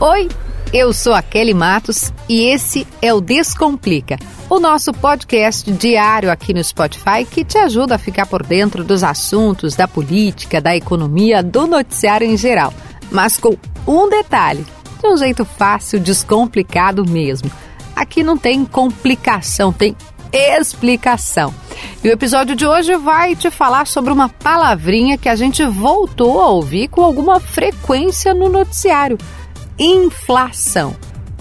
Oi, eu sou a Kelly Matos e esse é o Descomplica, o nosso podcast diário aqui no Spotify que te ajuda a ficar por dentro dos assuntos da política, da economia, do noticiário em geral. Mas com um detalhe, de um jeito fácil, descomplicado mesmo. Aqui não tem complicação, tem explicação. E o episódio de hoje vai te falar sobre uma palavrinha que a gente voltou a ouvir com alguma frequência no noticiário inflação.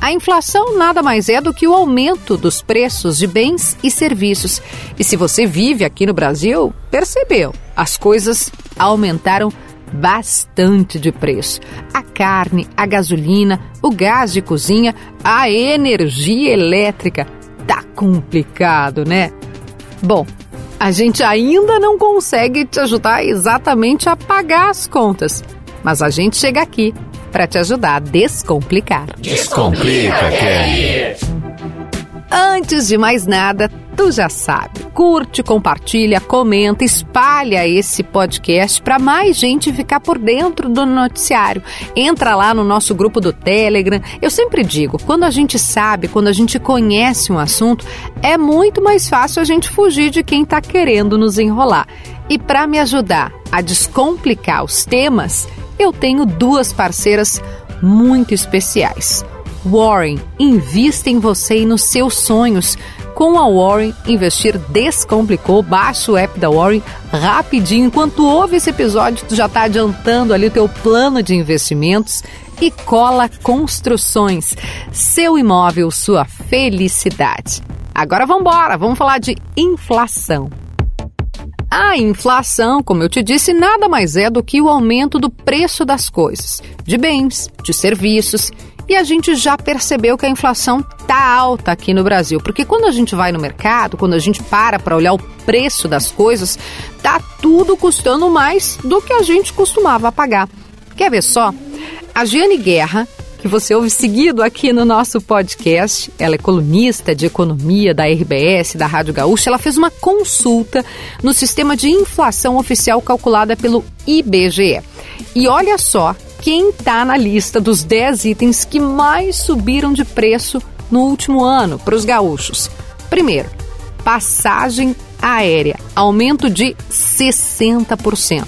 A inflação nada mais é do que o aumento dos preços de bens e serviços. E se você vive aqui no Brasil, percebeu, as coisas aumentaram bastante de preço. A carne, a gasolina, o gás de cozinha, a energia elétrica. Tá complicado, né? Bom, a gente ainda não consegue te ajudar exatamente a pagar as contas, mas a gente chega aqui para te ajudar a descomplicar. Descomplica, Kelly. Antes de mais nada, tu já sabe. Curte, compartilha, comenta, espalha esse podcast para mais gente ficar por dentro do noticiário. Entra lá no nosso grupo do Telegram. Eu sempre digo, quando a gente sabe, quando a gente conhece um assunto, é muito mais fácil a gente fugir de quem está querendo nos enrolar. E para me ajudar a descomplicar os temas, eu tenho duas parceiras muito especiais. Warren, invista em você e nos seus sonhos. Com a Warren, investir descomplicou. Baixa o app da Warren rapidinho. Enquanto ouve esse episódio, tu já está adiantando ali o teu plano de investimentos e cola construções. Seu imóvel, sua felicidade. Agora vamos embora, vamos falar de inflação. A inflação, como eu te disse, nada mais é do que o aumento do preço das coisas, de bens, de serviços. E a gente já percebeu que a inflação tá alta aqui no Brasil, porque quando a gente vai no mercado, quando a gente para para olhar o preço das coisas, tá tudo custando mais do que a gente costumava pagar. Quer ver só? A Giane Guerra, que você ouve seguido aqui no nosso podcast. Ela é colunista de economia da RBS, da Rádio Gaúcha. Ela fez uma consulta no sistema de inflação oficial calculada pelo IBGE. E olha só quem está na lista dos 10 itens que mais subiram de preço no último ano para os gaúchos. Primeiro, passagem aérea, aumento de 60%.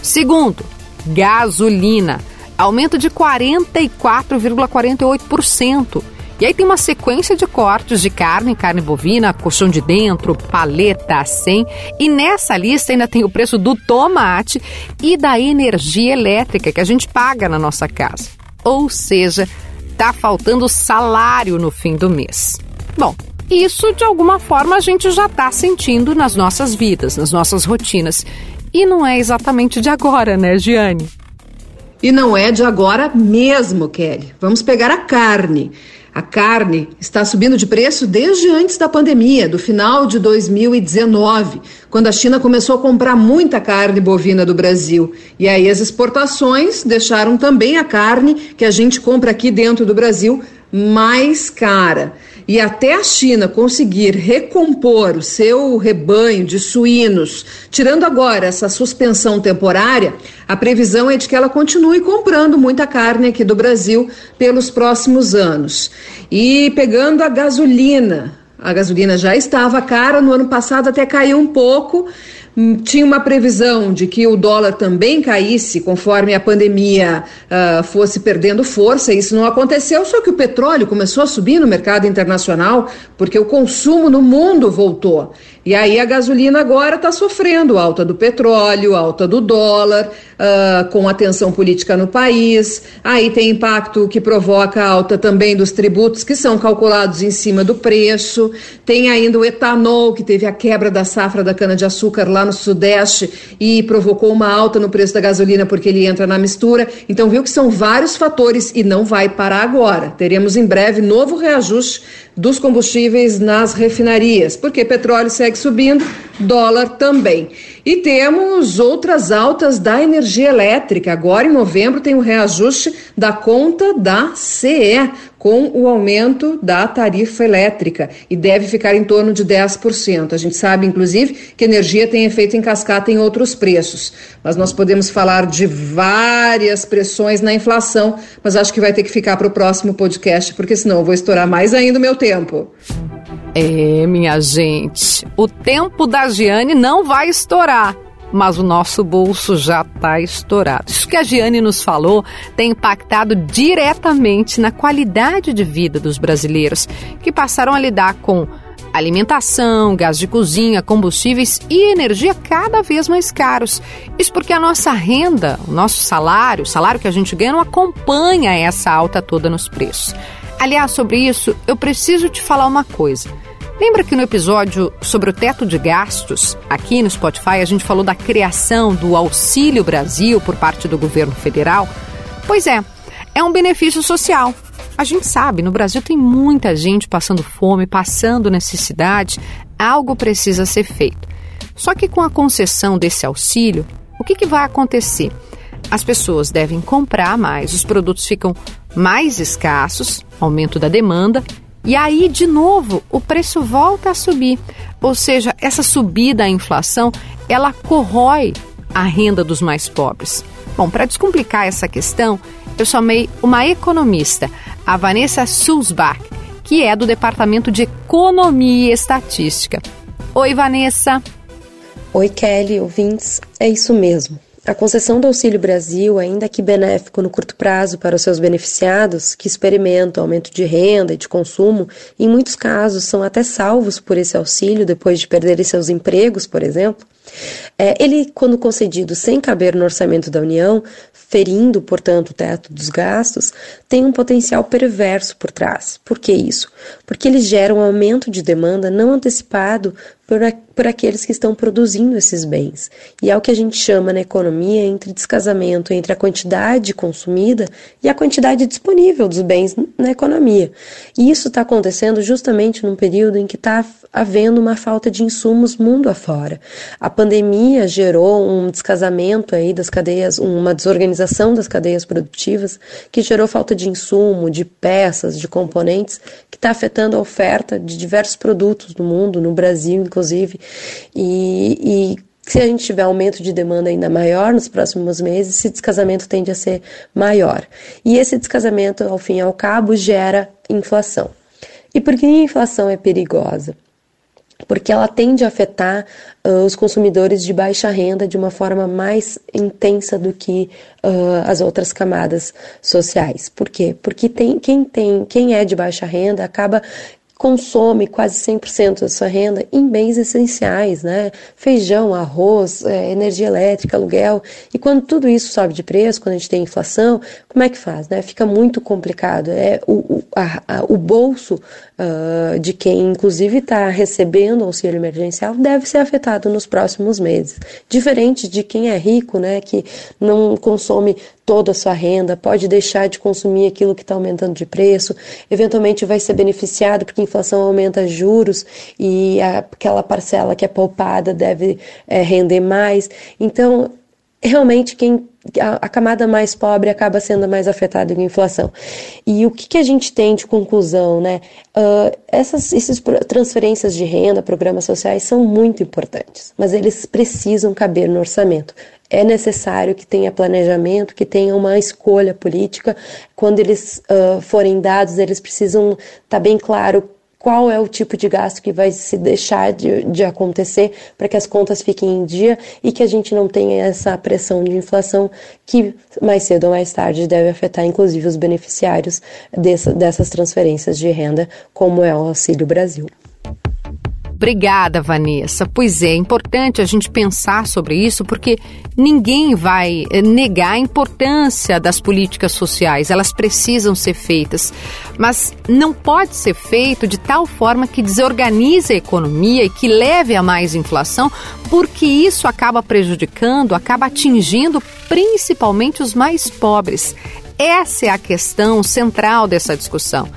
Segundo, gasolina aumento de 44,48%. E aí tem uma sequência de cortes de carne, carne bovina, colchão de dentro, paleta, 100. E nessa lista ainda tem o preço do tomate e da energia elétrica que a gente paga na nossa casa. Ou seja, tá faltando salário no fim do mês. Bom, isso de alguma forma a gente já está sentindo nas nossas vidas, nas nossas rotinas. E não é exatamente de agora, né, Giane? E não é de agora mesmo, Kelly. Vamos pegar a carne. A carne está subindo de preço desde antes da pandemia, do final de 2019, quando a China começou a comprar muita carne bovina do Brasil. E aí as exportações deixaram também a carne que a gente compra aqui dentro do Brasil mais cara. E até a China conseguir recompor o seu rebanho de suínos, tirando agora essa suspensão temporária, a previsão é de que ela continue comprando muita carne aqui do Brasil pelos próximos anos. E pegando a gasolina, a gasolina já estava cara, no ano passado até caiu um pouco tinha uma previsão de que o dólar também caísse conforme a pandemia uh, fosse perdendo força. Isso não aconteceu, só que o petróleo começou a subir no mercado internacional porque o consumo no mundo voltou. E aí a gasolina agora está sofrendo alta do petróleo, alta do dólar, uh, com a tensão política no país. Aí tem impacto que provoca alta também dos tributos que são calculados em cima do preço. Tem ainda o etanol, que teve a quebra da safra da cana-de-açúcar lá no Sudeste e provocou uma alta no preço da gasolina porque ele entra na mistura. Então, viu que são vários fatores e não vai parar agora. Teremos em breve novo reajuste dos combustíveis nas refinarias, porque petróleo segue subindo, dólar também. E temos outras altas da energia elétrica. Agora, em novembro, tem o reajuste da conta da CE, com o aumento da tarifa elétrica, e deve ficar em torno de 10%. A gente sabe, inclusive, que energia tem efeito em cascata em outros preços. Mas nós podemos falar de várias pressões na inflação, mas acho que vai ter que ficar para o próximo podcast, porque senão eu vou estourar mais ainda o meu tempo. É, minha gente, o tempo da Giane não vai estourar mas o nosso bolso já está estourado. Isso que a Giane nos falou tem impactado diretamente na qualidade de vida dos brasileiros que passaram a lidar com alimentação, gás de cozinha, combustíveis e energia cada vez mais caros. Isso porque a nossa renda, o nosso salário, o salário que a gente ganha não acompanha essa alta toda nos preços. Aliás, sobre isso, eu preciso te falar uma coisa. Lembra que no episódio sobre o teto de gastos, aqui no Spotify, a gente falou da criação do Auxílio Brasil por parte do governo federal? Pois é, é um benefício social. A gente sabe, no Brasil tem muita gente passando fome, passando necessidade, algo precisa ser feito. Só que com a concessão desse auxílio, o que, que vai acontecer? As pessoas devem comprar mais, os produtos ficam mais escassos, aumento da demanda, e aí, de novo, o preço volta a subir. Ou seja, essa subida da inflação, ela corrói a renda dos mais pobres. Bom, para descomplicar essa questão, eu chamei uma economista, a Vanessa Sulzbach, que é do Departamento de Economia e Estatística. Oi, Vanessa. Oi, Kelly, ouvintes. É isso mesmo. A concessão do Auxílio Brasil, ainda que benéfico no curto prazo para os seus beneficiados, que experimentam aumento de renda e de consumo, em muitos casos são até salvos por esse auxílio depois de perderem seus empregos, por exemplo, é, ele, quando concedido sem caber no orçamento da União, ferindo, portanto, o teto dos gastos, tem um potencial perverso por trás. Por que isso? Porque ele gera um aumento de demanda não antecipado por, a, por aqueles que estão produzindo esses bens. E é o que a gente chama na economia entre descasamento entre a quantidade consumida e a quantidade disponível dos bens na economia. E isso está acontecendo justamente num período em que está havendo uma falta de insumos mundo afora. A pandemia gerou um descasamento aí das cadeias, uma desorganização das cadeias produtivas, que gerou falta de insumo, de peças, de componentes, que está afetando a oferta de diversos produtos no mundo, no Brasil inclusive, e, e se a gente tiver aumento de demanda ainda maior nos próximos meses, esse descasamento tende a ser maior. E esse descasamento, ao fim e ao cabo, gera inflação. E por que a inflação é perigosa? Porque ela tende a afetar uh, os consumidores de baixa renda de uma forma mais intensa do que uh, as outras camadas sociais. Por quê? Porque tem, quem, tem, quem é de baixa renda acaba consome quase 100% da sua renda em bens essenciais, né? Feijão, arroz, é, energia elétrica, aluguel. E quando tudo isso sobe de preço, quando a gente tem inflação, como é que faz, né? Fica muito complicado. É o, o, a, a, o bolso uh, de quem, inclusive, está recebendo auxílio emergencial deve ser afetado nos próximos meses. Diferente de quem é rico, né? Que não consome toda a sua renda, pode deixar de consumir aquilo que está aumentando de preço, eventualmente vai ser beneficiado porque a inflação aumenta juros e aquela parcela que é poupada deve é, render mais. Então, realmente quem a, a, camada mais pobre acaba sendo mais afetada com a inflação. E o que, que a gente tem de conclusão, né? Uh, essas, essas transferências de renda, programas sociais são muito importantes, mas eles precisam caber no orçamento é necessário que tenha planejamento, que tenha uma escolha política. Quando eles uh, forem dados, eles precisam estar tá bem claro qual é o tipo de gasto que vai se deixar de, de acontecer para que as contas fiquem em dia e que a gente não tenha essa pressão de inflação que mais cedo ou mais tarde deve afetar inclusive os beneficiários dessa, dessas transferências de renda, como é o Auxílio Brasil. Obrigada, Vanessa. Pois é, é importante a gente pensar sobre isso porque ninguém vai eh, negar a importância das políticas sociais, elas precisam ser feitas, mas não pode ser feito de tal forma que desorganize a economia e que leve a mais inflação, porque isso acaba prejudicando, acaba atingindo principalmente os mais pobres. Essa é a questão central dessa discussão.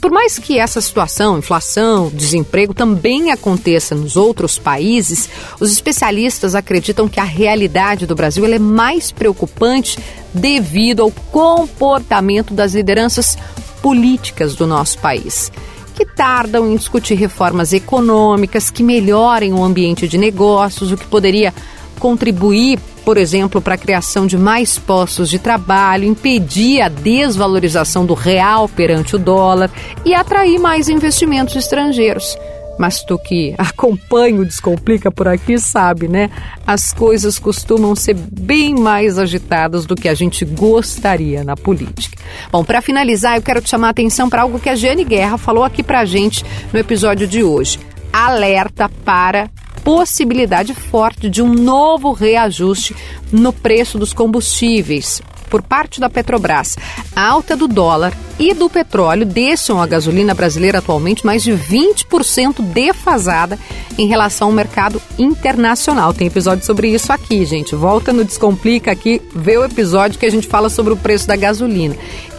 Por mais que essa situação, inflação, desemprego, também aconteça nos outros países, os especialistas acreditam que a realidade do Brasil é mais preocupante devido ao comportamento das lideranças políticas do nosso país que tardam em discutir reformas econômicas que melhorem o ambiente de negócios, o que poderia contribuir, por exemplo, para a criação de mais postos de trabalho, impedir a desvalorização do real perante o dólar e atrair mais investimentos estrangeiros. Mas tu que acompanha o Descomplica por aqui sabe, né? As coisas costumam ser bem mais agitadas do que a gente gostaria na política. Bom, para finalizar, eu quero te chamar a atenção para algo que a Jane Guerra falou aqui pra gente no episódio de hoje. Alerta para possibilidade forte de um novo reajuste no preço dos combustíveis por parte da Petrobras. A alta do dólar e do petróleo deixam a gasolina brasileira atualmente mais de 20% defasada em relação ao mercado internacional. Tem episódio sobre isso aqui, gente. Volta no Descomplica aqui, vê o episódio que a gente fala sobre o preço da gasolina.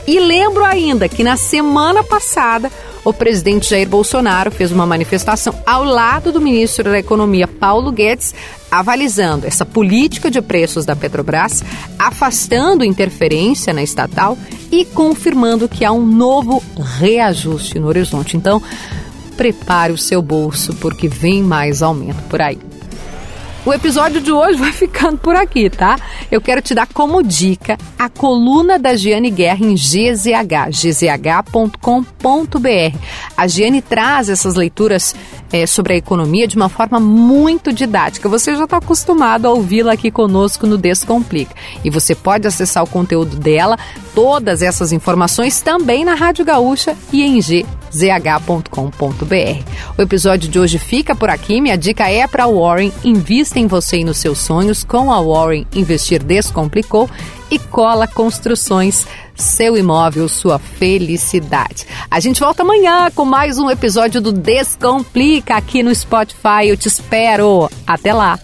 E lembro ainda que na semana passada o presidente Jair Bolsonaro fez uma manifestação ao lado do ministro da Economia, Paulo Guedes, avalizando essa política de preços da Petrobras, afastando interferência na estatal e confirmando que há um novo reajuste no horizonte. Então, prepare o seu bolso, porque vem mais aumento por aí. O episódio de hoje vai ficando por aqui, tá? Eu quero te dar como dica a coluna da Giane Guerra em GZH, gzh.com.br. A Giane traz essas leituras é, sobre a economia de uma forma muito didática. Você já está acostumado a ouvi-la aqui conosco no Descomplica. E você pode acessar o conteúdo dela, todas essas informações também na Rádio Gaúcha e em gzh.com.br. O episódio de hoje fica por aqui. Minha dica é para Warren: invista em você e nos seus sonhos. Com a Warren, investir descomplicou e Cola Construções, seu imóvel, sua felicidade. A gente volta amanhã com mais um episódio do Descomplica aqui no Spotify. Eu te espero. Até lá!